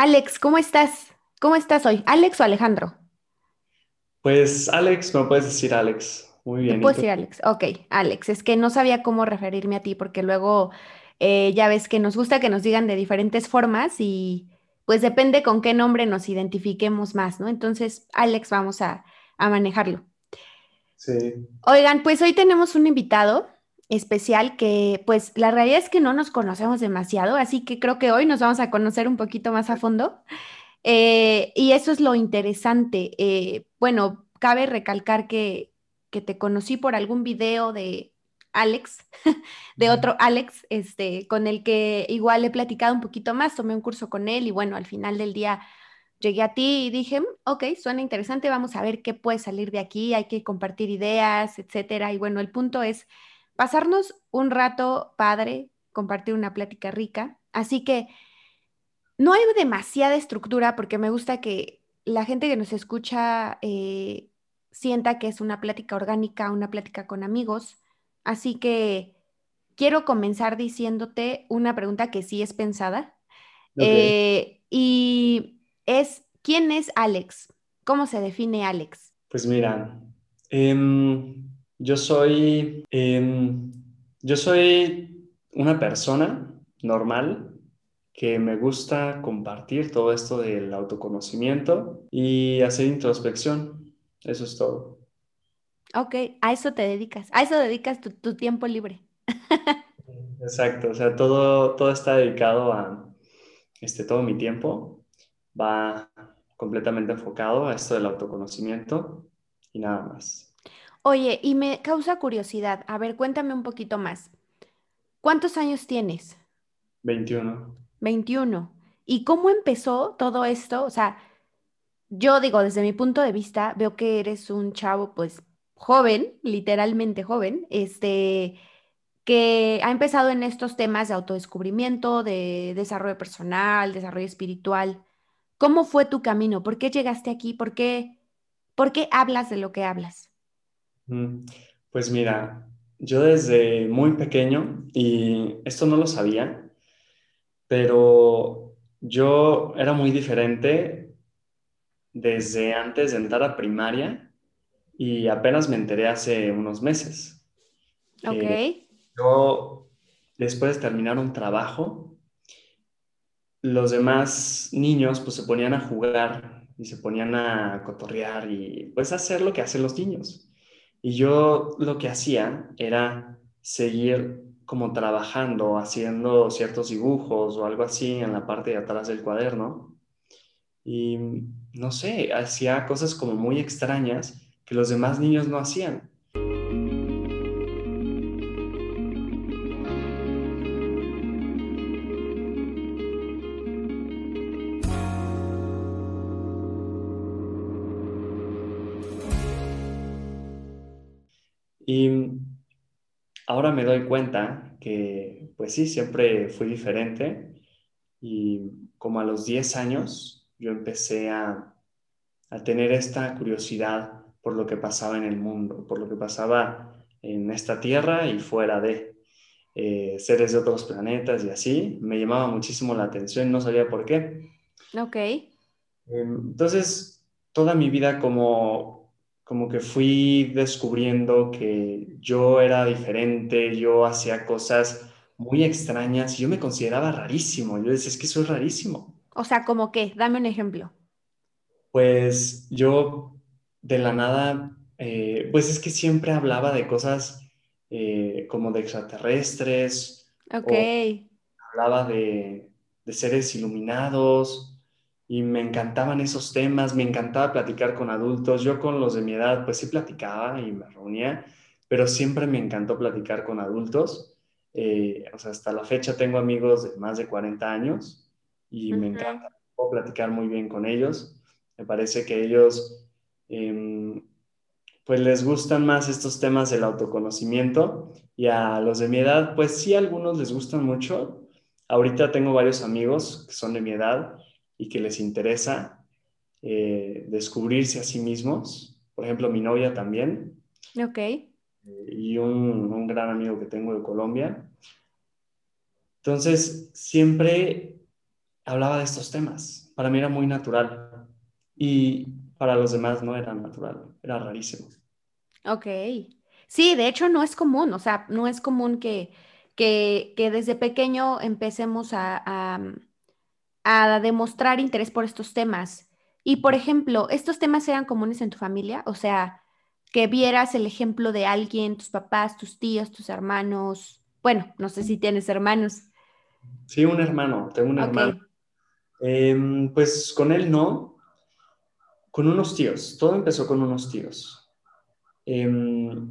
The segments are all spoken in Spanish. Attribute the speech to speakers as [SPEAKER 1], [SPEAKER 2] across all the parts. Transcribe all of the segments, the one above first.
[SPEAKER 1] Alex, ¿cómo estás? ¿Cómo estás hoy? ¿Alex o Alejandro?
[SPEAKER 2] Pues Alex, me puedes decir Alex. Muy bien, ¿y
[SPEAKER 1] puedo decir Alex. Ok, Alex, es que no sabía cómo referirme a ti porque luego eh, ya ves que nos gusta que nos digan de diferentes formas y pues depende con qué nombre nos identifiquemos más, ¿no? Entonces, Alex, vamos a, a manejarlo.
[SPEAKER 2] Sí,
[SPEAKER 1] Oigan, pues hoy tenemos un invitado especial que pues la realidad es que no nos conocemos demasiado, así que creo que hoy nos vamos a conocer un poquito más a fondo. Eh, y eso es lo interesante. Eh, bueno, cabe recalcar que, que te conocí por algún video de Alex, de otro Alex, este, con el que igual he platicado un poquito más, tomé un curso con él y bueno, al final del día llegué a ti y dije, "Mm, ok, suena interesante, vamos a ver qué puede salir de aquí, hay que compartir ideas, etcétera. Y bueno, el punto es pasarnos un rato padre, compartir una plática rica. Así que... No hay demasiada estructura porque me gusta que la gente que nos escucha eh, sienta que es una plática orgánica, una plática con amigos. Así que quiero comenzar diciéndote una pregunta que sí es pensada. eh, y es, ¿quién es Alex? ¿Cómo se define Alex?
[SPEAKER 2] Pues mira, em, yo soy, em, yo soy una persona normal que me gusta compartir todo esto del autoconocimiento y hacer introspección. Eso es todo.
[SPEAKER 1] Ok, a eso te dedicas, a eso dedicas tu, tu tiempo libre.
[SPEAKER 2] Exacto, o sea, todo, todo está dedicado a, este, todo mi tiempo va completamente enfocado a esto del autoconocimiento y nada más.
[SPEAKER 1] Oye, y me causa curiosidad. A ver, cuéntame un poquito más. ¿Cuántos años tienes?
[SPEAKER 2] 21.
[SPEAKER 1] 21. ¿Y cómo empezó todo esto? O sea, yo digo, desde mi punto de vista, veo que eres un chavo, pues, joven, literalmente joven, este, que ha empezado en estos temas de autodescubrimiento, de desarrollo personal, desarrollo espiritual. ¿Cómo fue tu camino? ¿Por qué llegaste aquí? ¿Por qué, por qué hablas de lo que hablas?
[SPEAKER 2] Mm, Pues mira, yo desde muy pequeño, y esto no lo sabía, pero yo era muy diferente desde antes de entrar a primaria y apenas me enteré hace unos meses
[SPEAKER 1] Ok,
[SPEAKER 2] que yo, después de terminar un trabajo, los demás niños pues se ponían a jugar y se ponían a cotorrear y pues a hacer lo que hacen los niños. Y yo lo que hacía era seguir como trabajando, haciendo ciertos dibujos o algo así en la parte de atrás del cuaderno. Y no sé, hacía cosas como muy extrañas que los demás niños no hacían. Ahora me doy cuenta que, pues sí, siempre fui diferente y como a los 10 años yo empecé a, a tener esta curiosidad por lo que pasaba en el mundo, por lo que pasaba en esta tierra y fuera de eh, seres de otros planetas y así. Me llamaba muchísimo la atención, no sabía por qué.
[SPEAKER 1] ok.
[SPEAKER 2] Entonces, toda mi vida como, como que fui descubriendo que yo era diferente, yo hacía cosas muy extrañas y yo me consideraba rarísimo. Yo decía, es que soy rarísimo.
[SPEAKER 1] O sea, ¿cómo qué? Dame un ejemplo.
[SPEAKER 2] Pues yo de la nada, eh, pues es que siempre hablaba de cosas eh, como de extraterrestres
[SPEAKER 1] Ok,
[SPEAKER 2] o hablaba de, de seres iluminados y me encantaban esos temas, me encantaba platicar con adultos. Yo con los de mi edad, pues sí platicaba y me reunía, pero siempre me encantó platicar con adultos. Eh, o sea, hasta la fecha tengo amigos de más de 40 años y me encanta, puedo platicar muy bien con ellos. Me parece que ellos, eh, pues les gustan más estos temas del autoconocimiento y a los de mi edad, pues sí, a algunos les gustan mucho. Ahorita tengo varios amigos que son de mi edad y que les interesa eh, descubrirse a sí mismos. Por ejemplo, mi novia también
[SPEAKER 1] ok.
[SPEAKER 2] eh, y un, un gran amigo que tengo de Colombia. Entonces, siempre hablaba de estos temas. Para mí era muy natural y para los demás no era natural, era rarísimo.
[SPEAKER 1] Ok. Sí, de hecho no es común, o sea, no es común que, que, que desde pequeño empecemos a, a, a demostrar interés por estos temas. Y, por ejemplo, ¿estos temas eran comunes en tu familia? O sea, que vieras el ejemplo de alguien, tus papás, tus tíos, tus hermanos. Bueno, no sé si tienes hermanos.
[SPEAKER 2] Sí, un hermano, tengo un hermano. Em, pues con él no, con unos tíos. Todo empezó con unos tíos. Em,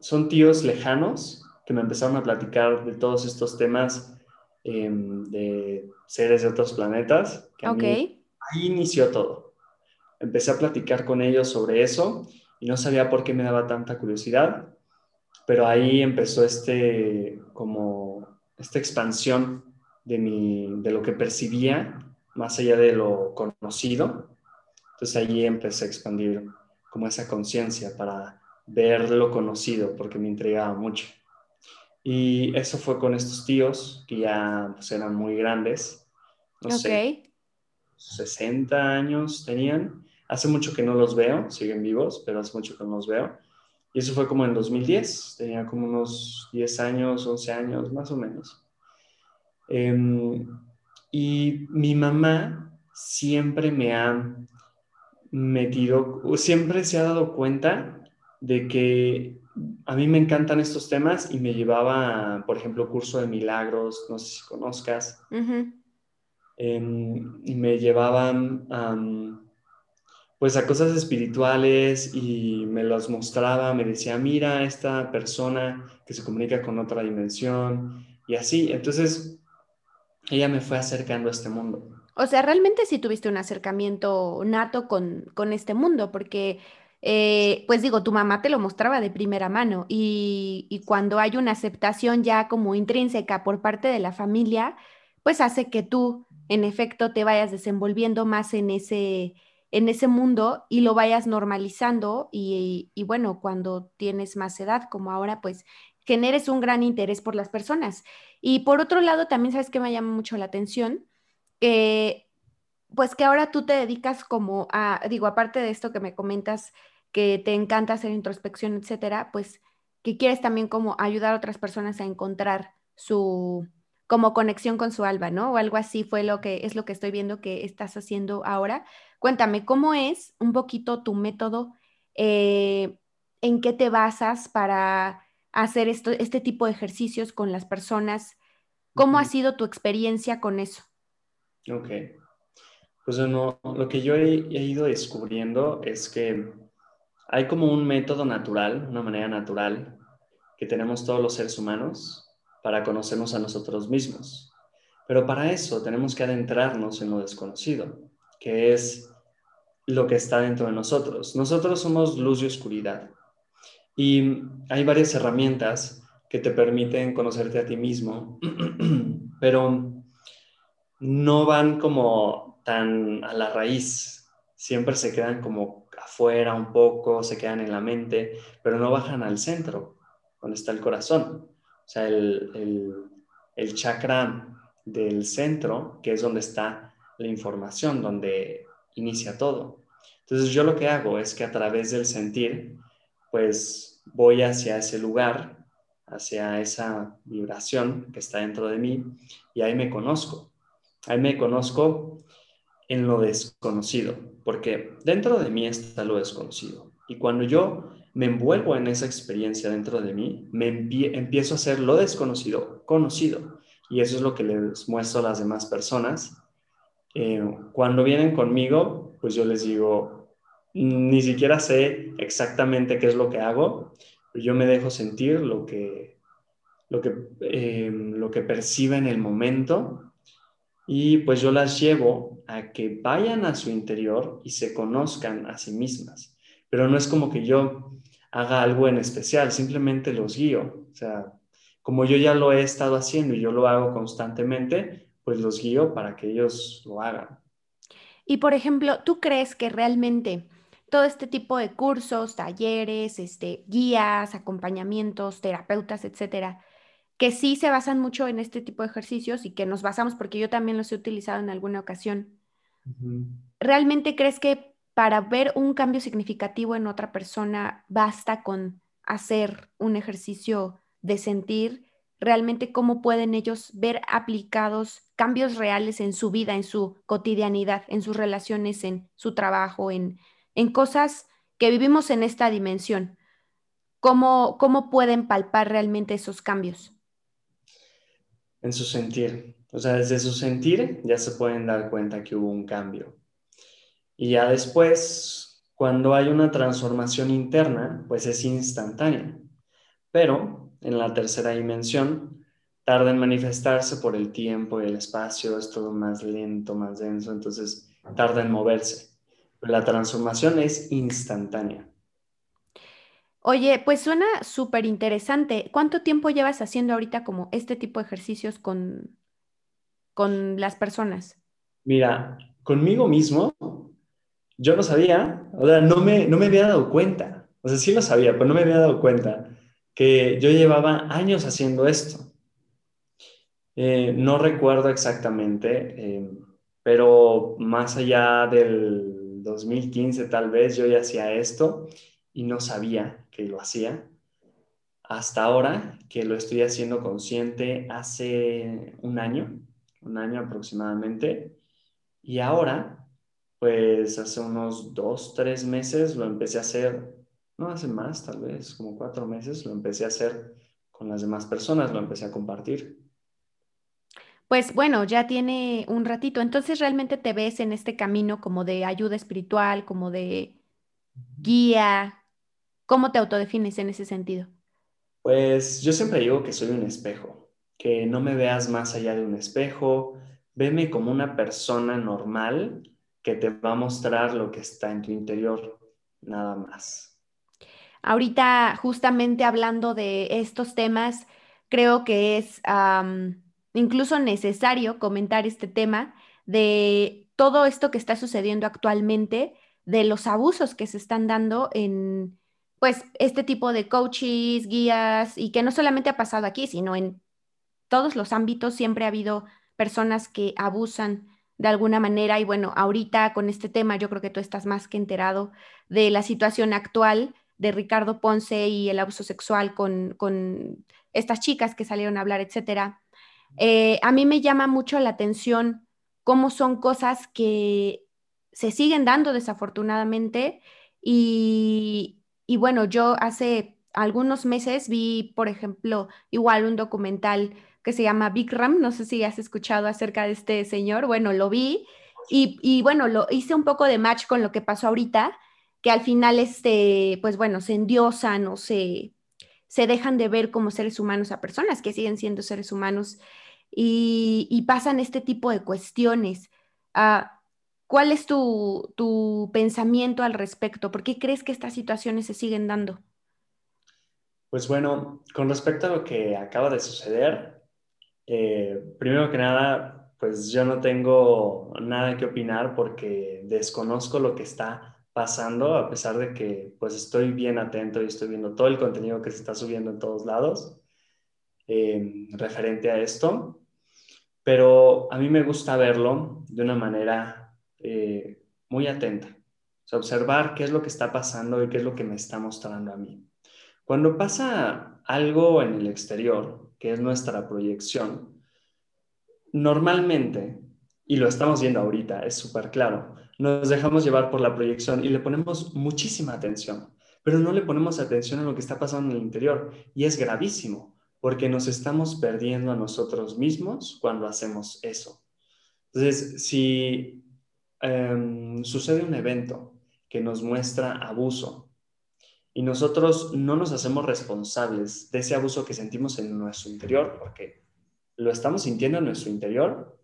[SPEAKER 2] son tíos lejanos que me empezaron a platicar de todos estos temas em, de seres de otros planetas, que a
[SPEAKER 1] ok,
[SPEAKER 2] mí ahí inició todo. Empecé a platicar con ellos sobre eso y no sabía por qué me daba tanta curiosidad, pero ahí empezó este, como, esta expansión de, mi, de lo que percibía más allá de lo conocido. Entonces ahí empecé a expandir como esa conciencia para ver lo conocido, porque me intrigaba mucho. Y eso fue con estos tíos que ya pues, eran muy grandes, no
[SPEAKER 1] ok.
[SPEAKER 2] sé, 60 años tenían. Hace mucho que no los veo, siguen vivos, pero hace mucho que no los veo. Y eso fue como en 2010, tenía como unos 10 años, 11 años, más o menos. Eh, y mi mamá siempre me ha metido, siempre se ha dado cuenta de que a mí me encantan estos temas y me llevaba, por ejemplo, curso de milagros, no sé si conozcas, eh, y me llevaban um, pues a cosas espirituales y me los mostraba, me decía, mira esta persona que se comunica con otra dimensión y así. Entonces ella me fue acercando a este mundo.
[SPEAKER 1] O sea, realmente sí tuviste un acercamiento nato con, con este mundo, porque, eh, pues digo, tu mamá te lo mostraba de primera mano y, cuando hay una aceptación ya como intrínseca por parte de la familia, pues hace que tú, en efecto, te vayas desenvolviendo más en ese, en ese mundo y lo vayas normalizando y, bueno, cuando tienes más edad como ahora, pues generes un gran interés por las personas. Y por otro lado, también sabes que me llama mucho la atención pues que ahora tú te dedicas como a, digo, aparte de esto que me comentas, que te encanta hacer introspección, etcétera, pues que quieres también como ayudar a otras personas a encontrar su, como conexión con su alma, ¿no? O algo así fue lo que es lo que estoy viendo que estás haciendo ahora. Cuéntame, ¿cómo es un poquito tu método? Eh, ¿en qué te basas para hacer esto, este tipo de ejercicios con las personas? ¿Cómo ha sido tu experiencia con eso?
[SPEAKER 2] Ok. Pues lo que yo he, he ido descubriendo es que hay como un método natural, una manera natural que tenemos todos los seres humanos para conocernos a nosotros mismos. Pero para eso tenemos que adentrarnos en lo desconocido, que es lo que está dentro de nosotros. Nosotros somos luz y oscuridad. Y hay varias herramientas que te permiten conocerte a ti mismo, pero no van como tan a la raíz. Siempre se quedan como afuera un poco, se quedan en la mente, pero no bajan al centro, donde está el corazón. O sea, el, el, el chakra del centro, que es donde está la información, donde inicia todo. Entonces yo lo que hago es que a través del sentir, pues voy hacia ese lugar, hacia esa vibración que está dentro de mí y ahí me conozco. Ahí me conozco en lo desconocido, porque dentro de mí está lo desconocido. Y cuando yo me envuelvo en esa experiencia dentro de mí, me empie empiezo a hacer lo desconocido conocido. Y eso es lo que les muestro a las demás personas. Eh, cuando vienen conmigo, pues yo les digo, ni siquiera sé exactamente qué es lo que hago, yo me dejo sentir lo que, lo que, eh, lo que percibe en el momento y pues yo las llevo a que vayan a su interior y se conozcan a sí mismas. Pero no es como que yo haga algo en especial, simplemente los guío. O sea, como yo ya lo he estado haciendo y yo lo hago constantemente, pues los guío para que ellos lo hagan.
[SPEAKER 1] Y por ejemplo, ¿tú crees que realmente todo este tipo de cursos, talleres, este, guías, acompañamientos, terapeutas, etcétera, que sí se basan mucho en este tipo de ejercicios y que nos basamos, porque yo también los he utilizado en alguna ocasión. ¿Realmente crees que para ver un cambio significativo en otra persona basta con hacer un ejercicio de sentir? realmente cómo pueden ellos ver aplicados cambios reales en su vida, en su cotidianidad, en sus relaciones, en su trabajo, en, en cosas que vivimos en esta dimensión. ¿Cómo, ¿Cómo pueden palpar realmente esos cambios?
[SPEAKER 2] En su sentir. O sea, desde su sentir ya se pueden dar cuenta que hubo un cambio. Y ya después, cuando hay una transformación interna, pues es instantánea. Pero en la tercera dimensión, tarda en manifestarse por el tiempo y el espacio, es todo más lento, más denso, entonces tarda en moverse. la transformación es instantánea.
[SPEAKER 1] Oye, pues suena súper interesante. ¿Cuánto tiempo llevas haciendo ahorita como este tipo de ejercicios con, con las personas?
[SPEAKER 2] Mira, conmigo mismo, yo no sabía, o sea, no me, no me había dado cuenta. O sea, sí lo sabía, pero no me había dado cuenta que yo llevaba años haciendo esto. Eh, no recuerdo exactamente, eh, pero más allá del 2015 tal vez yo ya hacía esto y no sabía que lo hacía. Hasta ahora que lo estoy haciendo consciente hace un año, un año aproximadamente. Y ahora, pues hace unos dos, tres meses lo empecé a hacer no hace más, tal vez como cuatro meses, lo empecé a hacer con las demás personas, lo empecé a compartir.
[SPEAKER 1] Pues bueno, ya tiene un ratito. Entonces, ¿realmente te ves en este camino como de ayuda espiritual, como de guía? ¿Cómo te autodefines en ese sentido?
[SPEAKER 2] Pues yo siempre digo que soy un espejo, que no me veas más allá de un espejo, veme como una persona normal que te va a mostrar lo que está en tu interior, nada más.
[SPEAKER 1] Ahorita, justamente hablando de estos temas, creo que es incluso necesario comentar este tema de todo esto que está sucediendo actualmente, de los abusos que se están dando en, pues, este tipo de coaches, guías, y que no solamente ha pasado aquí, sino en todos los ámbitos siempre ha habido personas que abusan de alguna manera. Y bueno, ahorita con este tema yo creo que tú estás más que enterado de la situación actual de Ricardo Ponce y el abuso sexual con, estas chicas que salieron a hablar, etcétera. Eh, a mí me llama mucho la atención cómo son cosas que se siguen dando desafortunadamente y, y bueno, yo hace algunos meses vi, por ejemplo, igual un documental que se llama Big Ram, no sé si has escuchado acerca de este señor, bueno, lo vi y, y bueno, lo hice un poco de match con lo que pasó ahorita que al final, este, pues bueno, se endiosan o se, se dejan de ver como seres humanos a personas que siguen siendo seres humanos y, pasan este tipo de cuestiones. Ah, ¿Cuál es tu, tu, pensamiento al respecto? ¿Por qué crees que estas situaciones se siguen dando?
[SPEAKER 2] Pues bueno, con respecto a lo que acaba de suceder, eh, primero que nada, pues yo no tengo nada que opinar porque desconozco lo que está pasando, a pesar de que pues estoy bien atento y estoy viendo todo el contenido que se está subiendo en todos lados em, referente a esto, pero a mí me gusta verlo de una manera eh, muy atenta, observar qué es lo que está pasando y qué es lo que me está mostrando a mí. Cuando pasa algo en el exterior, que es nuestra proyección, normalmente, y lo estamos viendo ahorita, es súper claro, nos dejamos llevar por la proyección y le ponemos muchísima atención, pero no le ponemos atención a lo que está pasando en el interior y es gravísimo porque nos estamos perdiendo a nosotros mismos cuando hacemos eso. Entonces, si em, sucede un evento que nos muestra abuso y nosotros no nos hacemos responsables de ese abuso que sentimos en nuestro interior, porque lo estamos sintiendo en nuestro interior,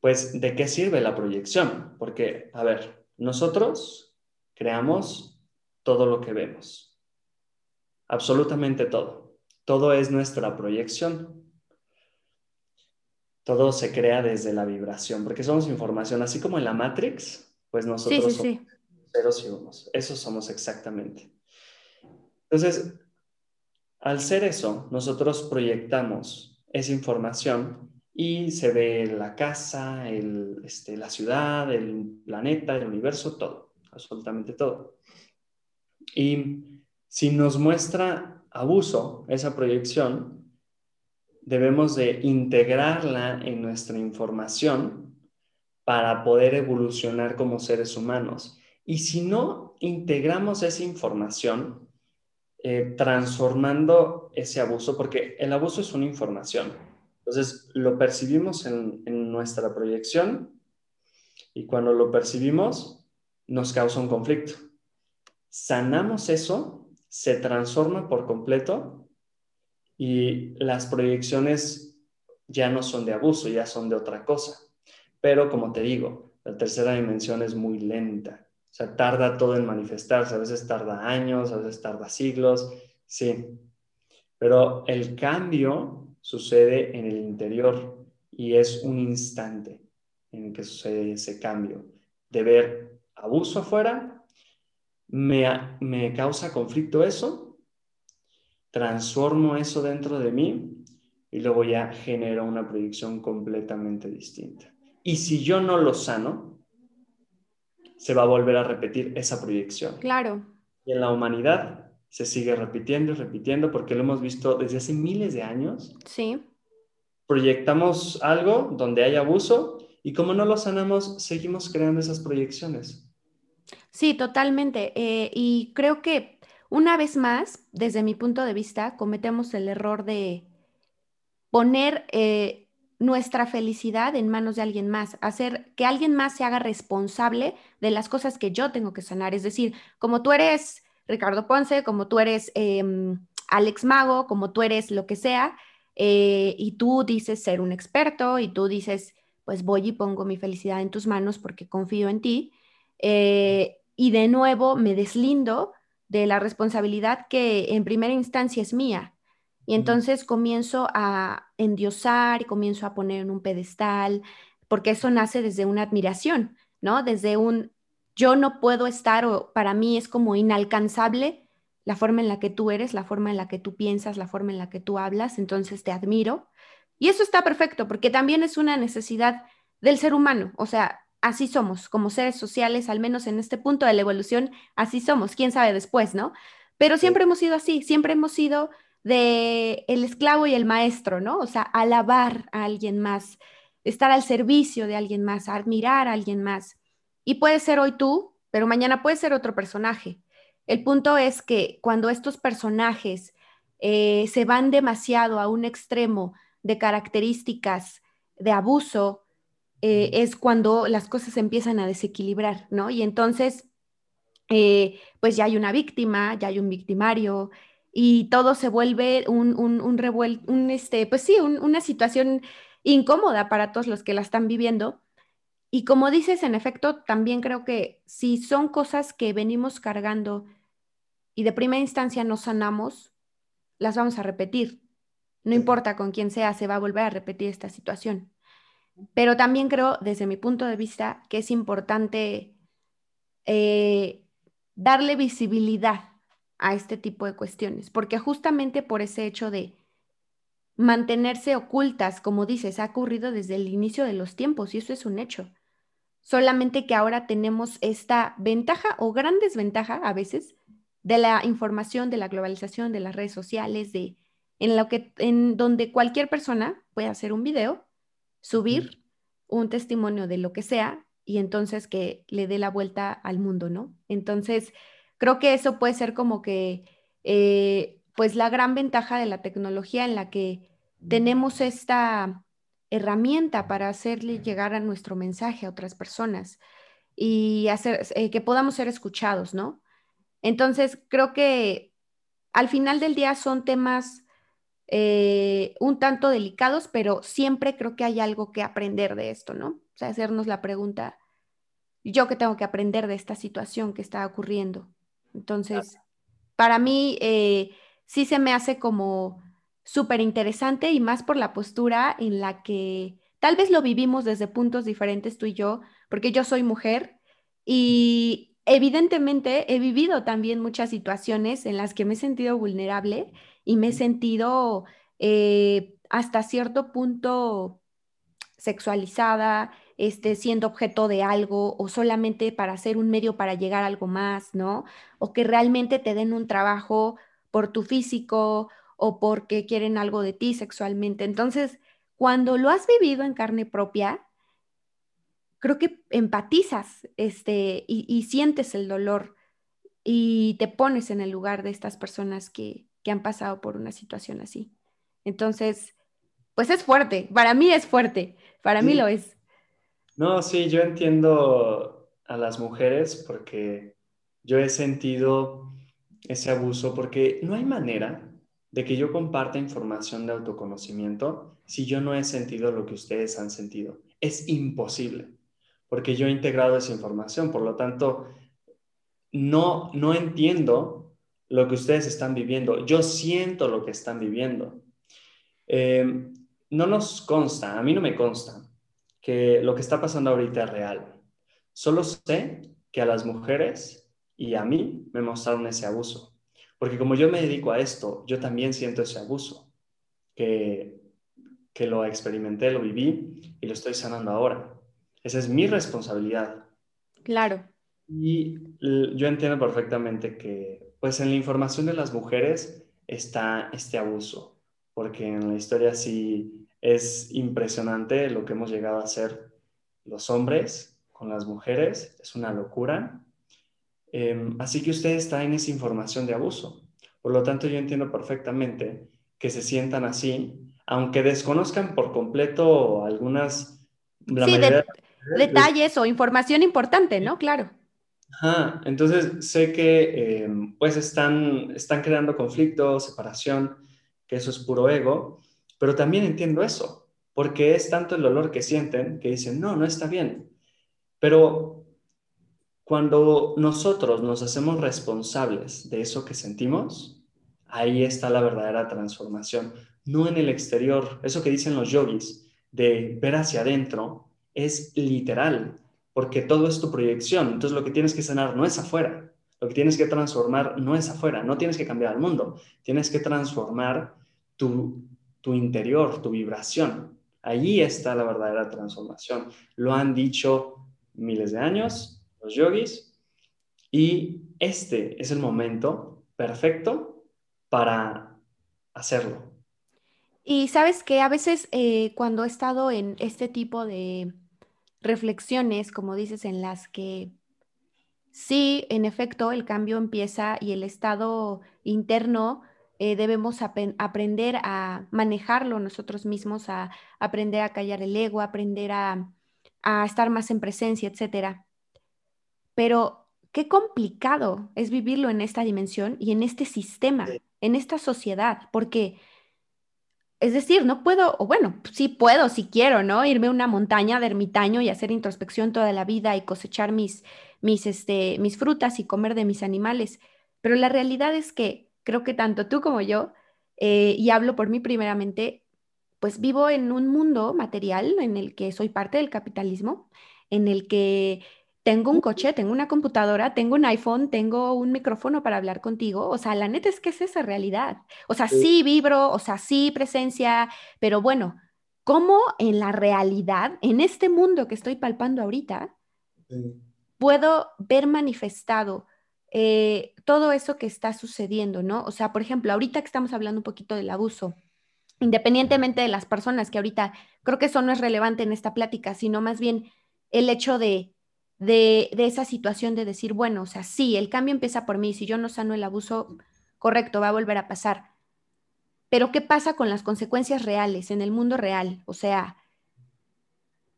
[SPEAKER 2] pues ¿de qué sirve la proyección? Porque, a ver, nosotros creamos todo lo que vemos, absolutamente todo. Todo es nuestra proyección. Todo se crea desde la vibración, porque somos información, así como en la Matrix, pues nosotros somos ceros y unos. Eso somos exactamente. Entonces, al ser eso, nosotros proyectamos esa información y se ve la casa, este, la ciudad, el planeta, el universo, todo, absolutamente todo. Y si nos muestra abuso esa proyección, debemos de integrarla en nuestra información para poder evolucionar como seres humanos. Y si no integramos esa información, eh, transformando ese abuso, porque el abuso es una información. Entonces, lo percibimos en, en nuestra proyección y cuando lo percibimos, nos causa un conflicto. Sanamos eso, se transforma por completo y las proyecciones ya no son de abuso, ya son de otra cosa. Pero como te digo, la tercera dimensión es muy lenta. O sea, tarda todo en manifestarse. A veces tarda años, a veces tarda siglos. Sí. Pero el cambio sucede en el interior y es un instante en el que sucede ese cambio. De ver abuso afuera, me, me causa conflicto eso, transformo eso dentro de mí y luego ya genero una proyección completamente distinta. Y si yo no lo sano, se va a volver a repetir esa proyección.
[SPEAKER 1] Claro.
[SPEAKER 2] Y en la humanidad se sigue repitiendo y repitiendo porque lo hemos visto desde hace miles de años.
[SPEAKER 1] Sí.
[SPEAKER 2] Proyectamos algo donde hay abuso y como no lo sanamos, seguimos creando esas proyecciones.
[SPEAKER 1] Sí, totalmente. Eh, y creo que una vez más, desde mi punto de vista, cometemos el error de poner eh, nuestra felicidad en manos de alguien más, hacer que alguien más se haga responsable de las cosas que yo tengo que sanar. Es decir, como tú eres Ricardo Ponce, como tú eres em, Alex Mago, como tú eres lo que sea, eh, y tú dices ser un experto y tú dices, pues voy y pongo mi felicidad en tus manos porque confío en ti. Eh, y de nuevo me deslindo de la responsabilidad que en primera instancia es mía. Y entonces comienzo a endiosar y comienzo a poner en un pedestal, porque eso nace desde una admiración, ¿no? Desde un yo no puedo estar o para mí es como inalcanzable la forma en la que tú eres, la forma en la que tú piensas, la forma en la que tú hablas, entonces te admiro. Y eso está perfecto, porque también es una necesidad del ser humano, o sea, así somos, como seres sociales, al menos en este punto de la evolución, así somos, quién sabe después, ¿no? Pero siempre hemos sido así, siempre hemos sido de el esclavo y el maestro, ¿no? O sea, alabar a alguien más, estar al servicio de alguien más, admirar a alguien más. Y puede ser hoy tú, pero mañana puede ser otro personaje. El punto es que cuando estos personajes eh, se van demasiado a un extremo de características de abuso, eh, es cuando las cosas empiezan a desequilibrar, ¿no? Y entonces, eh, pues ya hay una víctima, ya hay un victimario, y todo se vuelve un, un, un, este, pues sí, una situación incómoda para todos los que la están viviendo. Y como dices, en efecto, también creo que si son cosas que venimos cargando y de primera instancia no sanamos, las vamos a repetir. No importa con quién sea, se va a volver a repetir esta situación. Pero también creo, desde mi punto de vista, que es importante eh, darle visibilidad a este tipo de cuestiones, porque justamente por ese hecho de mantenerse ocultas, como dices, ha ocurrido desde el inicio de los tiempos y eso es un hecho. Solamente que ahora tenemos esta ventaja o gran desventaja a veces de la información, de la globalización, de las redes sociales, de en lo que en donde cualquier persona puede hacer un video, subir un testimonio de lo que sea y entonces que le dé la vuelta al mundo, ¿no? Entonces, Creo que eso puede ser como que, eh, pues la gran ventaja de la tecnología en la que tenemos esta herramienta para hacerle llegar a nuestro mensaje a otras personas y hacer eh, que podamos ser escuchados, ¿no? Entonces, creo que al final del día son temas eh, un tanto delicados, pero siempre creo que hay algo que aprender de esto, ¿no? O sea, hacernos la pregunta, ¿yo qué tengo que aprender de esta situación que está ocurriendo? Entonces, para mí eh, sí se me hace como súper interesante y más por la postura en la que tal vez lo vivimos desde puntos diferentes tú y yo, porque yo soy mujer y evidentemente he vivido también muchas situaciones en las que me he sentido vulnerable y me he sentido eh, hasta cierto punto sexualizada, este, siendo objeto de algo o solamente para ser un medio para llegar a algo más, ¿no? O que realmente te den un trabajo por tu físico o porque quieren algo de ti sexualmente. Entonces, cuando lo has vivido en carne propia, creo que empatizas este, y, y sientes el dolor y te pones en el lugar de estas personas que, que han pasado por una situación así. Entonces, pues es fuerte, para mí es fuerte, para mí
[SPEAKER 2] Sí.
[SPEAKER 1] lo es.
[SPEAKER 2] No, sí, yo entiendo a las mujeres porque yo he sentido ese abuso porque no hay manera de que yo comparta información de autoconocimiento si yo no he sentido lo que ustedes han sentido. Es imposible porque yo he integrado esa información, por lo tanto, no, no entiendo lo que ustedes están viviendo, yo siento lo que están viviendo. Eh, no nos consta, a mí no me consta que lo que está pasando ahorita es real. Solo sé que a las mujeres y a mí me mostraron ese abuso. Porque como yo me dedico a esto, yo también siento ese abuso, que, que lo experimenté, lo viví y lo estoy sanando ahora. Esa es mi responsabilidad.
[SPEAKER 1] Claro.
[SPEAKER 2] Y yo entiendo perfectamente que, pues en la información de las mujeres está este abuso, porque en la historia sí es impresionante lo que hemos llegado a hacer los hombres con las mujeres, es una locura. Eh, así que ustedes traen esa información de abuso. Por lo tanto, yo entiendo perfectamente que se sientan así, aunque desconozcan por completo algunas...
[SPEAKER 1] La sí, de, detalles o información importante, ¿no? Claro.
[SPEAKER 2] Ajá, entonces sé que eh, pues están, están creando conflicto, separación, que eso es puro ego, pero también entiendo eso, porque es tanto el dolor que sienten que dicen, no, no está bien. Pero cuando nosotros nos hacemos responsables de eso que sentimos, ahí está la verdadera transformación, no en el exterior. Eso que dicen los yogis, de ver hacia adentro, es literal, porque todo es tu proyección. Entonces lo que tienes que sanar no es afuera, lo que tienes que transformar no es afuera, no tienes que cambiar el mundo, tienes que transformar tu, tu interior, tu vibración. Allí está la verdadera transformación. Lo han dicho miles de años los yogis y este es el momento perfecto para hacerlo.
[SPEAKER 1] Y sabes que a veces eh, cuando he estado en este tipo de reflexiones, como dices, en las que sí, en efecto, el cambio empieza y el estado interno eh, debemos ap aprender a manejarlo nosotros mismos, a aprender a callar el ego, aprender a, a estar más en presencia, etcétera. Pero qué complicado es vivirlo en esta dimensión y en este sistema, en esta sociedad, porque es decir, no puedo, o bueno, sí puedo, si quiero, ¿no? Irme a una montaña de ermitaño y hacer introspección toda la vida y cosechar mis, mis, este, mis frutas y comer de mis animales. Pero la realidad es que creo que tanto tú como yo, eh, y hablo por mí primeramente, pues vivo en un mundo material en el que soy parte del capitalismo, en el que tengo un coche, tengo una computadora, tengo un iPhone, tengo un micrófono para hablar contigo. O sea, la neta es que es esa realidad. O sea, sí, vibro, o sea, sí presencia, pero bueno, ¿cómo en la realidad, en este mundo que estoy palpando ahorita, sí. puedo ver manifestado eh, todo eso que está sucediendo, ¿no? O sea, por ejemplo, ahorita que estamos hablando un poquito del abuso, independientemente de las personas que ahorita creo que eso no es relevante en esta plática, sino más bien el hecho de de, de, esa situación de decir, bueno, o sea, sí, el cambio empieza por mí, si yo no sano el abuso, correcto, va a volver a pasar. Pero ¿qué pasa con las consecuencias reales en el mundo real? O sea,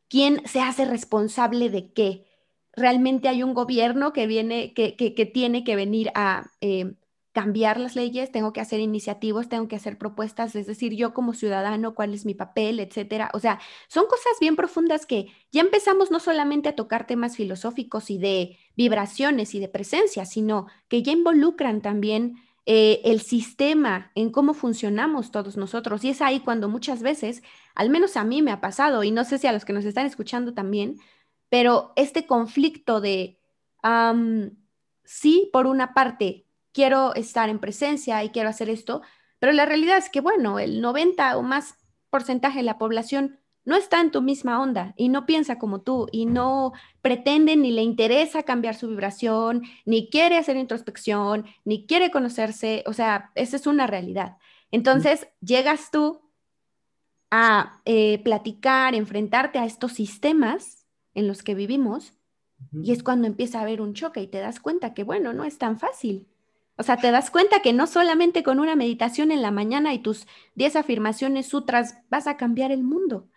[SPEAKER 1] ¿quién se hace responsable de qué? ¿Realmente hay un gobierno que viene, que, que, que tiene que venir a eh, cambiar las leyes? ¿Tengo que hacer iniciativas? ¿Tengo que hacer propuestas? Es decir, yo como ciudadano, ¿cuál es mi papel? Etcétera. O sea, son cosas bien profundas que ya empezamos no solamente a tocar temas filosóficos y de vibraciones y de presencia, sino que ya involucran también eh, el sistema en cómo funcionamos todos nosotros. Y es ahí cuando muchas veces, al menos a mí me ha pasado, y no sé si a los que nos están escuchando también, pero este conflicto de sí, por una parte, quiero estar en presencia y quiero hacer esto, pero la realidad es que, bueno, el 90 o más porcentaje de la población no está en tu misma onda y no piensa como tú y no pretende ni le interesa cambiar su vibración, ni quiere hacer introspección, ni quiere conocerse, o sea, esa es una realidad. Entonces, llegas tú a eh, platicar, enfrentarte a estos sistemas en los que vivimos y es cuando empieza a haber un choque y te das cuenta que, bueno, no es tan fácil. O sea, te das cuenta que no solamente con una meditación en la mañana y tus 10 afirmaciones sutras vas a cambiar el mundo.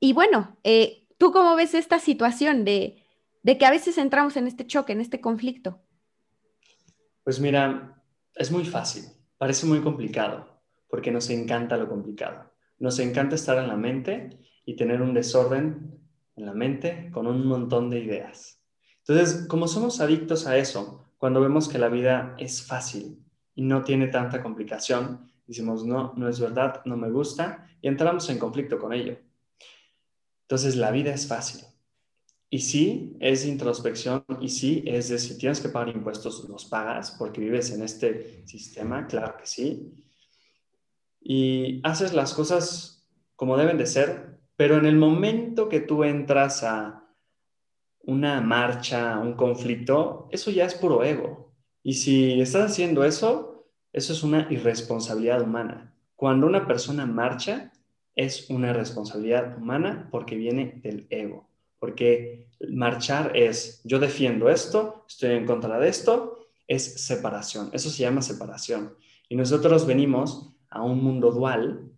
[SPEAKER 1] Y bueno, eh, ¿tú cómo ves esta situación de, de que a veces entramos en este choque, en este conflicto?
[SPEAKER 2] Pues mira, es muy fácil, parece muy complicado, porque nos encanta lo complicado. Nos encanta estar en la mente y tener un desorden en la mente con un montón de ideas. Entonces, como somos adictos a eso, cuando vemos que la vida es fácil y no tiene tanta complicación, decimos, no, no es verdad, no me gusta, y entramos en conflicto con ello. Entonces, la vida es fácil. Y sí, es introspección y sí, es de si tienes que pagar impuestos, los pagas porque vives en este sistema, claro que sí. Y haces las cosas como deben de ser, pero en el momento que tú entras a una marcha, un conflicto, eso ya es puro ego. Y si estás haciendo eso, eso es una irresponsabilidad humana. Cuando una persona marcha, es una responsabilidad humana porque viene del ego. Porque marchar es, yo defiendo esto, estoy en contra de esto, es separación. Eso se llama separación. Y nosotros venimos a un mundo dual,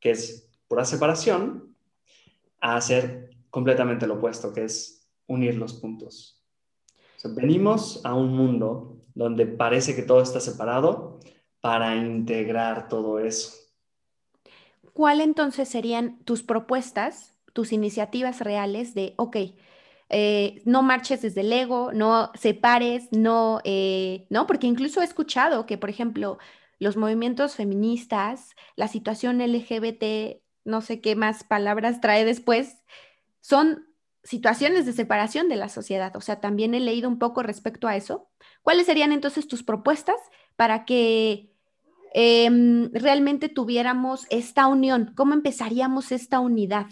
[SPEAKER 2] que es pura separación, a hacer completamente lo opuesto, que es unir los puntos. venimos a un mundo donde parece que todo está separado para integrar todo eso.
[SPEAKER 1] ¿Cuál entonces serían tus propuestas, tus iniciativas reales de, ok, eh, no marches desde el ego, no separes, no, eh, no, porque incluso he escuchado que, por ejemplo, los movimientos feministas, la situación LGBT, no sé qué más palabras trae después, son situaciones de separación de la sociedad. O sea, también he leído un poco respecto a eso. ¿Cuáles serían entonces tus propuestas para que em, realmente tuviéramos esta unión? ¿Cómo empezaríamos esta unidad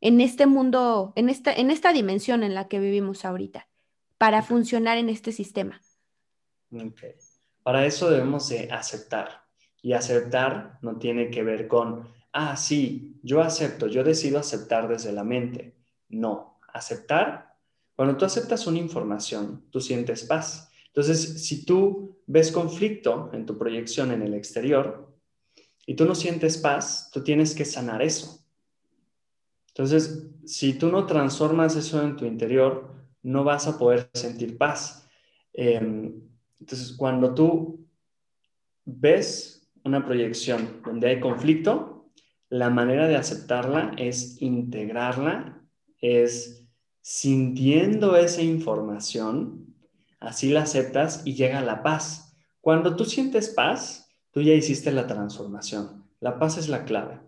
[SPEAKER 1] en este mundo, en esta, en esta dimensión en la que vivimos ahorita, para funcionar en este sistema?
[SPEAKER 2] Para eso debemos de aceptar. Y aceptar no tiene que ver con ah, sí, yo acepto, yo decido aceptar desde la mente. No, aceptar, cuando tú aceptas una información, tú sientes paz. Entonces, si tú ves conflicto en tu proyección en el exterior y tú no sientes paz, tú tienes que sanar eso. Entonces, si tú no transformas eso en tu interior, no vas a poder sentir paz. Em, entonces, cuando tú ves una proyección donde hay conflicto, la manera de aceptarla es integrarla, es sintiendo esa información, así la aceptas y llega la paz. Cuando tú sientes paz, tú ya hiciste la transformación. La paz es la clave.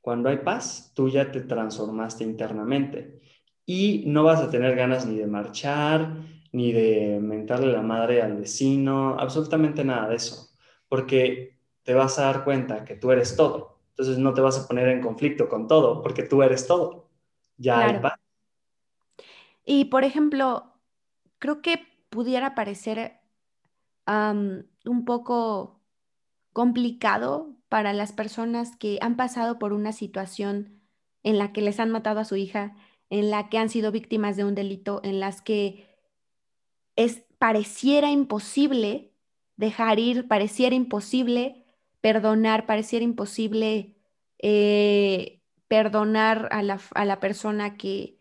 [SPEAKER 2] Cuando hay paz, tú ya te transformaste internamente y no vas a tener ganas ni de marchar, ni de mentarle la madre al vecino, absolutamente nada de eso, porque te vas a dar cuenta que tú eres todo entonces no te vas a poner en conflicto con todo, porque tú eres todo. Ya hay paz.
[SPEAKER 1] Y por ejemplo, creo que pudiera parecer un poco complicado para las personas que han pasado por una situación en la que les han matado a su hija, en la que han sido víctimas de un delito, en las que es pareciera imposible dejar ir, pareciera imposible perdonar, pareciera imposible eh, perdonar a la, persona que,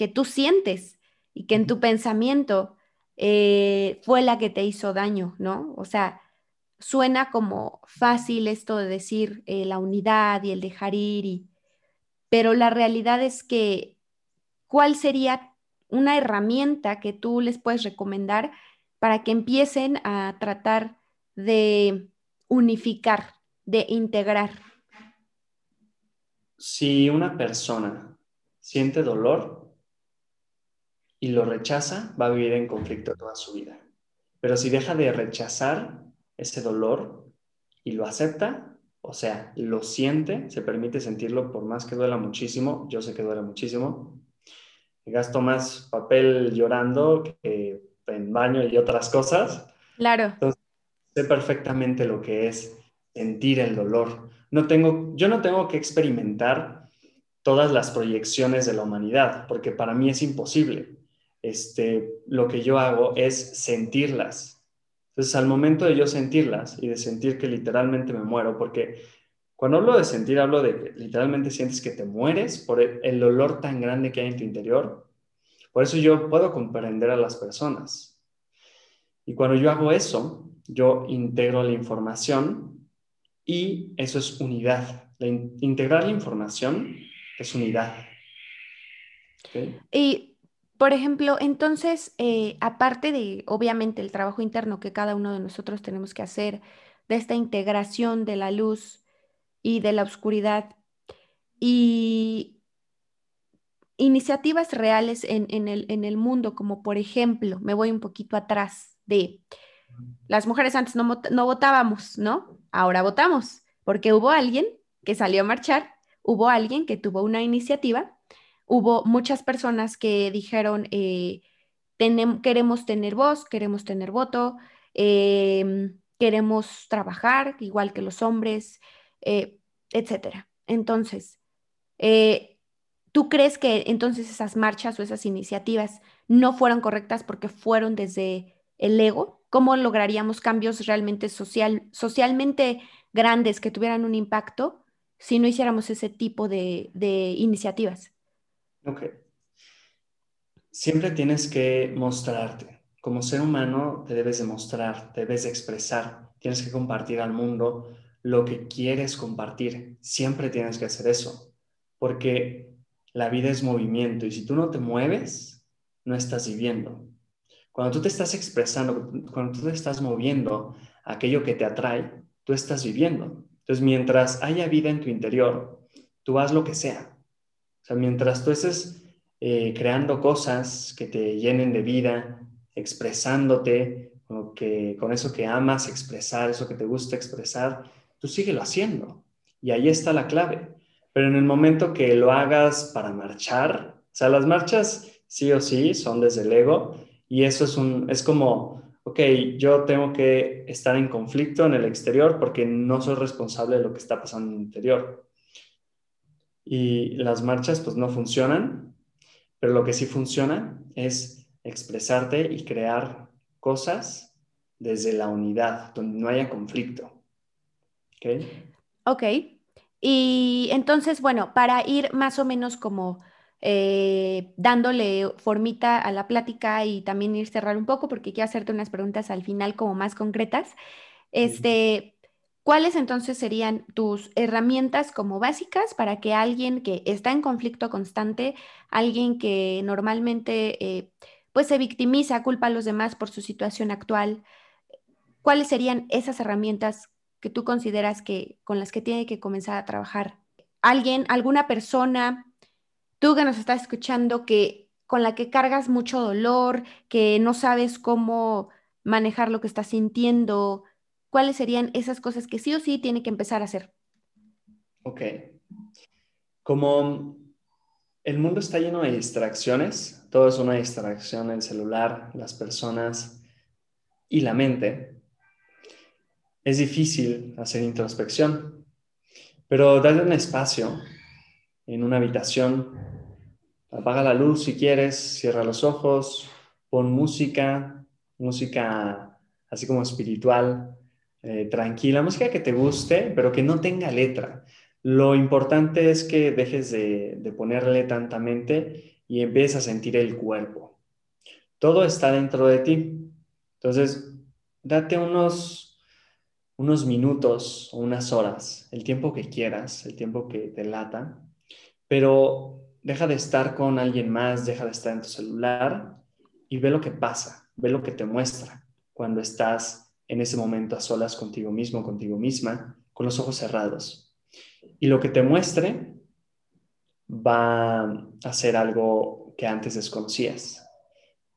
[SPEAKER 1] que, tú sientes y que en tu pensamiento eh, fue la que te hizo daño, ¿no? O sea, suena como fácil esto de decir eh, la unidad y el dejar ir, pero la realidad es que, ¿cuál sería una herramienta que tú les puedes recomendar para que empiecen a tratar de unificar, de integrar.
[SPEAKER 2] Si una persona siente dolor, y lo rechaza, va a vivir en conflicto toda su vida. Pero si deja de rechazar ese dolor y lo acepta, o sea, lo siente, se permite sentirlo por más que duela muchísimo, yo sé que duele muchísimo, gasto más papel llorando que en baño y otras cosas.
[SPEAKER 1] Claro.
[SPEAKER 2] Entonces, sé perfectamente lo que es sentir el dolor. No tengo, yo no tengo que experimentar todas las proyecciones de la humanidad, porque para mí es imposible. Este, lo que yo hago es sentirlas. Entonces, al momento de yo sentirlas y de sentir que literalmente me muero, porque cuando hablo de sentir, hablo de que literalmente sientes que te mueres por el, dolor tan grande que hay en tu interior. Por eso yo puedo comprender a las personas. Y cuando yo hago eso, yo integro la información y eso es unidad. integrar la información es unidad.
[SPEAKER 1] Y, por ejemplo, entonces, eh, aparte de, obviamente, el trabajo interno que cada uno de nosotros tenemos que hacer, de esta integración de la luz y de la oscuridad, y iniciativas reales en, el, en el mundo, como por ejemplo, me voy un poquito atrás de las mujeres antes no, no votábamos, ¿no? Ahora votamos, porque hubo alguien que salió a marchar hubo alguien que tuvo una iniciativa, hubo muchas personas que dijeron, eh, queremos tener voz, queremos tener voto, em, queremos trabajar igual que los hombres, eh, etcétera. Entonces, eh, ¿tú crees que entonces esas marchas o esas iniciativas no fueron correctas porque fueron desde el ego? ¿Cómo lograríamos cambios realmente social, socialmente grandes que tuvieran un impacto si no hiciéramos ese tipo de, iniciativas.
[SPEAKER 2] Ok. Siempre tienes que mostrarte. Como ser humano te debes de mostrar, te debes de expresar, tienes que compartir al mundo lo que quieres compartir. Siempre tienes que hacer eso, porque la vida es movimiento y si tú no te mueves, no estás viviendo. Cuando tú te estás expresando, cuando tú te estás moviendo aquello que te atrae, tú estás viviendo. Entonces, mientras haya vida en tu interior, tú haz lo que sea. Mientras tú estés eh, creando cosas que te llenen de vida, expresándote, que, con eso que amas expresar, eso que te gusta expresar, tú síguelo haciendo. Y ahí está la clave. Pero en el momento que lo hagas para marchar, o sea, las marchas sí o sí son desde el ego y eso es, un, es como ok, yo tengo que estar en conflicto en el exterior porque no soy responsable de lo que está pasando en el interior. Y las marchas pues no funcionan, pero lo que sí funciona es expresarte y crear cosas desde la unidad, donde no haya conflicto. ¿Ok?
[SPEAKER 1] Ok. Y entonces, bueno, para ir más o menos como eh, dándole formita a la plática y también ir cerrar un poco porque quiero hacerte unas preguntas al final como más concretas. Este, ¿cuáles entonces serían tus herramientas como básicas para que alguien que está en conflicto constante, alguien que normalmente eh, pues se victimiza, culpa a los demás por su situación actual, cuáles serían esas herramientas que tú consideras que con las que tiene que comenzar a trabajar alguien, alguna persona tú que nos estás escuchando, que con la que cargas mucho dolor, que no sabes cómo manejar lo que estás sintiendo, ¿cuáles serían esas cosas que sí o sí tiene que empezar a hacer?
[SPEAKER 2] Ok. Como el mundo está lleno de distracciones, todo es una distracción, el celular, las personas y la mente, es difícil hacer introspección, pero darle un espacio en una habitación. Apaga la luz si quieres, cierra los ojos, pon música, música así como espiritual, eh, tranquila, música que te guste, pero que no tenga letra. Lo importante es que dejes de, de ponerle tanta mente y empieces a sentir el cuerpo. Todo está dentro de ti. Entonces, date unos, unos minutos o unas horas, el tiempo que quieras, el tiempo que te lata, pero deja de estar con alguien más, deja de estar en tu celular y ve lo que pasa, ve lo que te muestra cuando estás en ese momento a solas contigo mismo, contigo misma, con los ojos cerrados. Y lo que te muestre va a ser algo que antes desconocías.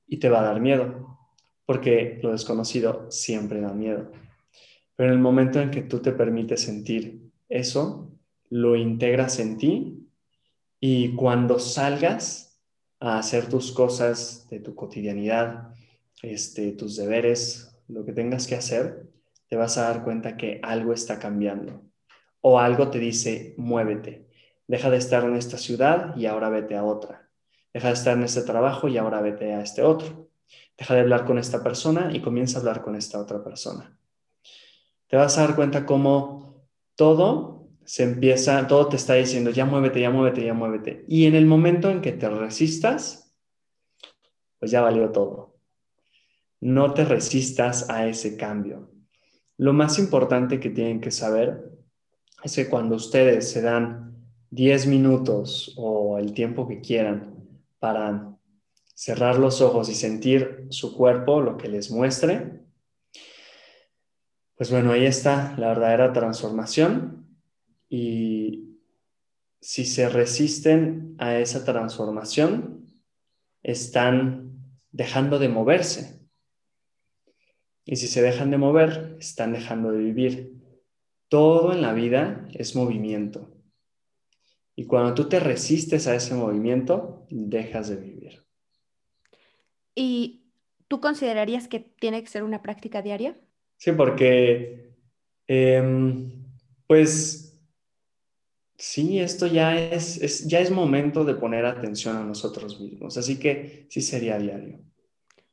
[SPEAKER 2] y te va a dar miedo, porque lo desconocido siempre da miedo. Pero en el momento en que tú te permites sentir eso, lo integras en ti y cuando salgas a hacer tus cosas de tu cotidianidad, este, tus deberes, lo que tengas que hacer, te vas a dar cuenta que algo está cambiando o algo te dice, muévete, deja de estar en esta ciudad y ahora vete a otra, deja de estar en este trabajo y ahora vete a este otro, deja de hablar con esta persona y comienza a hablar con esta otra persona. Te vas a dar cuenta cómo todo se empieza, todo te está diciendo, ya muévete, ya muévete, ya muévete. Y en el momento en que te resistas, pues ya valió todo. No te resistas a ese cambio. Lo más importante que tienen que saber es que cuando ustedes se dan 10 minutos o el tiempo que quieran para cerrar los ojos y sentir su cuerpo, lo que les muestre, pues bueno, ahí está la verdadera transformación y si se resisten a esa transformación, están dejando de moverse. Y si se dejan de mover, están dejando de vivir. Todo en la vida es movimiento. Y cuando tú te resistes a ese movimiento, dejas de vivir.
[SPEAKER 1] ¿Y tú considerarías que tiene que ser una práctica diaria?
[SPEAKER 2] Sí, porque, em, pues, sí, esto ya es, ya es momento de poner atención a nosotros mismos. Así que sí sería diario.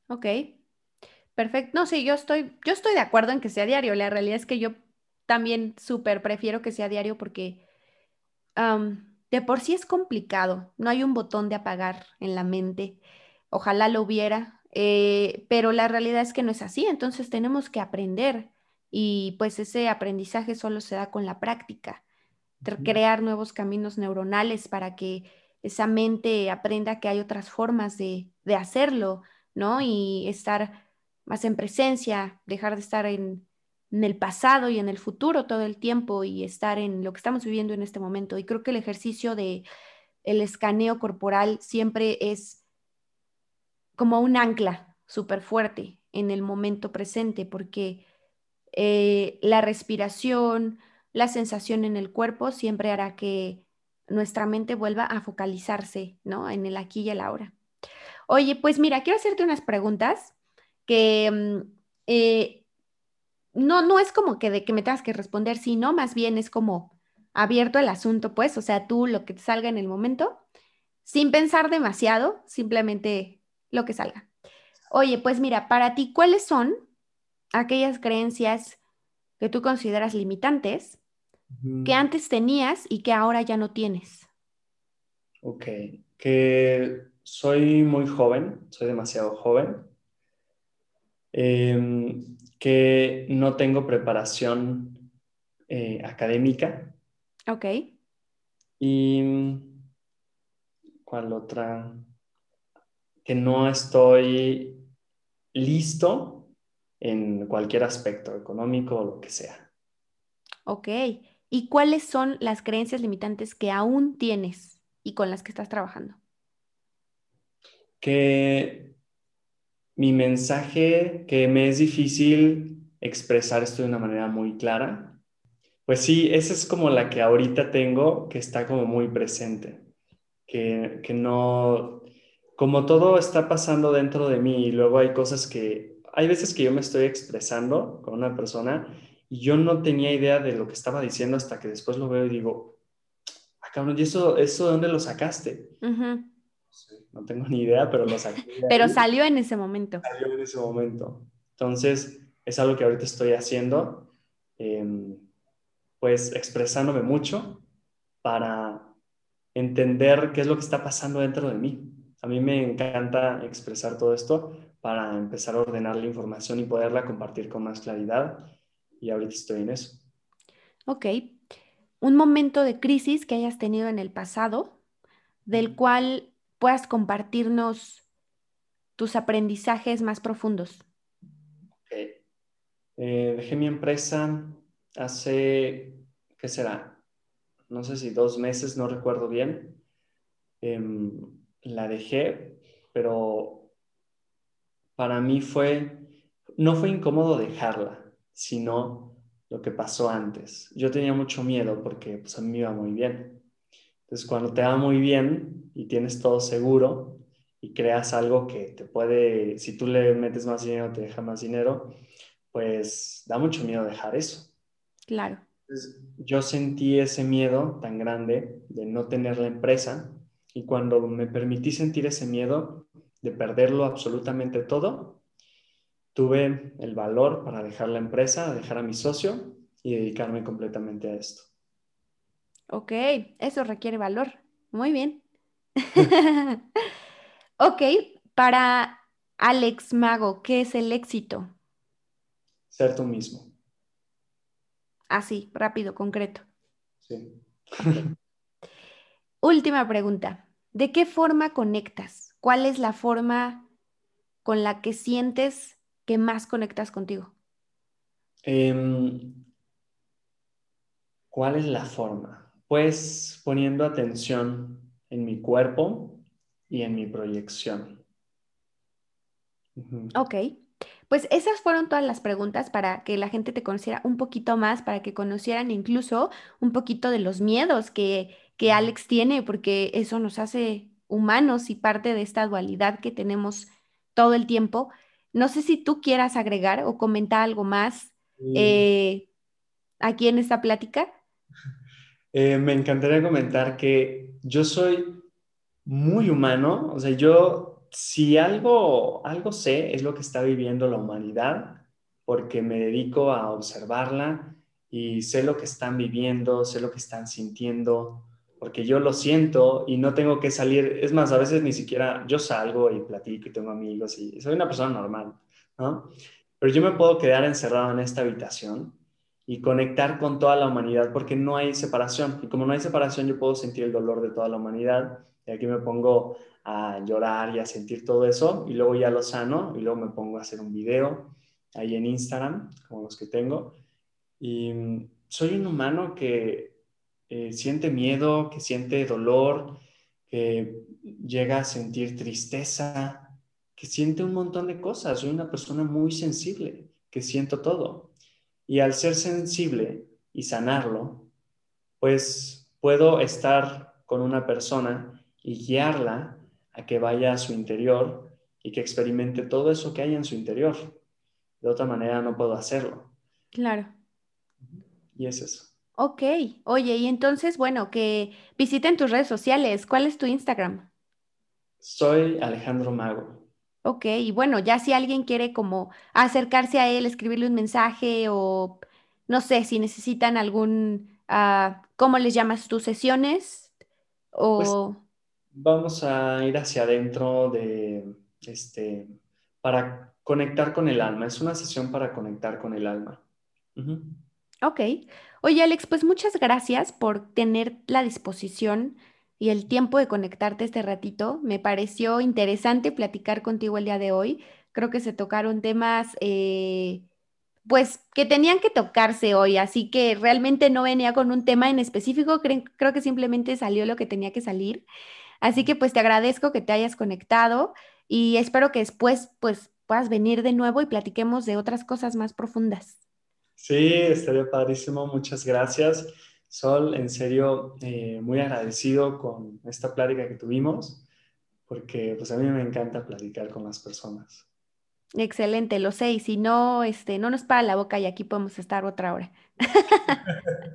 [SPEAKER 1] Ok, perfecto. No, sí, yo estoy, yo estoy de acuerdo en que sea diario. La realidad es que yo también súper prefiero que sea diario porque de por sí es complicado. No hay un botón de apagar en la mente. Ojalá lo hubiera, eh, pero la realidad es que no es así. Entonces tenemos que aprender y pues ese aprendizaje solo se da con la práctica. Crear nuevos caminos neuronales para que esa mente aprenda que hay otras formas de, de hacerlo, ¿no? Y estar más en presencia, dejar de estar en, el pasado y en el futuro todo el tiempo y estar en lo que estamos viviendo en este momento. Y creo que el ejercicio de el escaneo corporal siempre es como un ancla súper fuerte en el momento presente, porque eh, la respiración, la sensación en el cuerpo siempre hará que nuestra mente vuelva a focalizarse, ¿no? En el aquí y el ahora. Oye, pues mira, quiero hacerte unas preguntas que mm, eh, no, no es como que de que me tengas que responder, sino más bien es como abierto el asunto, pues, o sea, tú lo que te salga en el momento, sin pensar demasiado, simplemente lo que salga. Oye, pues mira, para ti, ¿cuáles son aquellas creencias que tú consideras limitantes que antes tenías y que ahora ya no tienes?
[SPEAKER 2] Ok, que soy muy joven, soy demasiado joven. Eh, que no tengo preparación eh, académica.
[SPEAKER 1] Ok.
[SPEAKER 2] Y ¿cuál otra? Que no estoy listo en cualquier aspecto económico o lo que sea.
[SPEAKER 1] Ok. ¿Y cuáles son las creencias limitantes que aún tienes y con las que estás trabajando?
[SPEAKER 2] Que mi mensaje, que me es difícil expresar esto de una manera muy clara, pues sí, esa es como la que ahorita tengo, que está como muy presente, que, que no, como todo está pasando dentro de mí y luego hay cosas que, hay veces que yo me estoy expresando con una persona y yo no tenía idea de lo que estaba diciendo hasta que después lo veo y digo, ah, cabrón, ¿y eso, eso de dónde lo sacaste? No tengo ni idea, pero lo saqué.
[SPEAKER 1] pero salió en ese momento.
[SPEAKER 2] Salió en ese momento. Entonces, es algo que ahorita estoy haciendo, em, pues expresándome mucho para entender qué es lo que está pasando dentro de mí. A mí me encanta expresar todo esto para empezar a ordenar la información y poderla compartir con más claridad. Y ahorita estoy en eso.
[SPEAKER 1] Ok. Un momento de crisis que hayas tenido en el pasado, del cual puedas compartirnos tus aprendizajes más profundos.
[SPEAKER 2] Eh, dejé mi empresa hace, ¿qué será? No sé si dos meses, no recuerdo bien. Em, la dejé, pero para mí fue, no fue incómodo dejarla, sino lo que pasó antes. Yo tenía mucho miedo porque pues, a mí me iba muy bien. Entonces, cuando te va muy bien y tienes todo seguro y creas algo que te puede, si tú le metes más dinero, te deja más dinero, pues da mucho miedo dejar eso.
[SPEAKER 1] Claro.
[SPEAKER 2] Entonces, yo sentí ese miedo tan grande de no tener la empresa y cuando me permití sentir ese miedo de perderlo absolutamente todo, tuve el valor para dejar la empresa, dejar a mi socio y dedicarme completamente a esto.
[SPEAKER 1] Ok, eso requiere valor. Muy bien. ok, para Alex Mago, ¿qué es el éxito?
[SPEAKER 2] Ser tú mismo.
[SPEAKER 1] Así, rápido, concreto.
[SPEAKER 2] Sí.
[SPEAKER 1] Última pregunta. ¿De qué forma conectas? ¿Cuál es la forma con la que sientes que más conectas contigo?
[SPEAKER 2] Em, ¿cuál es la forma? Pues poniendo atención en mi cuerpo y en mi proyección.
[SPEAKER 1] Ok. Pues esas fueron todas las preguntas para que la gente te conociera un poquito más, para que conocieran incluso un poquito de los miedos que, que Alex tiene, porque eso nos hace humanos y parte de esta dualidad que tenemos todo el tiempo. No sé si tú quieras agregar o comentar algo más eh, aquí en esta plática.
[SPEAKER 2] Eh, me encantaría comentar que yo soy muy humano, o sea, yo si algo, algo sé, es lo que está viviendo la humanidad, porque me dedico a observarla y sé lo que están viviendo, sé lo que están sintiendo, porque yo lo siento y no tengo que salir. Es más, a veces ni siquiera yo salgo y platico y tengo amigos y soy una persona normal, ¿no? Pero yo me puedo quedar encerrado en esta habitación y conectar con toda la humanidad porque no hay separación. Y como no hay separación, yo puedo sentir el dolor de toda la humanidad. Y aquí me pongo a llorar y a sentir todo eso y luego ya lo sano y luego me pongo a hacer un video ahí en Instagram, como los que tengo. Y mm, soy un humano que eh, siente miedo, que siente dolor, que llega a sentir tristeza, que siente un montón de cosas. Soy una persona muy sensible, que siento todo. Y al ser sensible y sanarlo, pues puedo estar con una persona y guiarla a que vaya a su interior y que experimente todo eso que hay en su interior. De otra manera no puedo hacerlo.
[SPEAKER 1] Claro.
[SPEAKER 2] Y es eso.
[SPEAKER 1] Ok, oye, y entonces, bueno, que visiten tus redes sociales. ¿Cuál es tu Instagram?
[SPEAKER 2] Soy Alejandro Mago.
[SPEAKER 1] Ok, y bueno, ya si alguien quiere como acercarse a él, escribirle un mensaje o no sé, si necesitan algún, uh, ¿cómo les llamas tus sesiones?
[SPEAKER 2] Pues
[SPEAKER 1] O...
[SPEAKER 2] vamos a ir hacia adentro de, este, para conectar con el alma. Es una sesión para conectar con el alma.
[SPEAKER 1] Ok. Oye, Alex, pues muchas gracias por tener la disposición y el tiempo de conectarte este ratito. Me pareció interesante platicar contigo el día de hoy. Creo que se tocaron temas, eh, pues, que tenían que tocarse hoy, así que realmente no venía con un tema en específico, creo que simplemente salió lo que tenía que salir. Así que pues te agradezco que te hayas conectado y espero que después pues puedas venir de nuevo y platiquemos de otras cosas más profundas.
[SPEAKER 2] Sí, estaría padrísimo. Muchas gracias. Sol, en serio, eh, muy agradecido con esta plática que tuvimos, porque pues a mí me encanta platicar con las personas.
[SPEAKER 1] Excelente, lo sé, y si no, este, no nos para la boca y aquí podemos estar otra hora.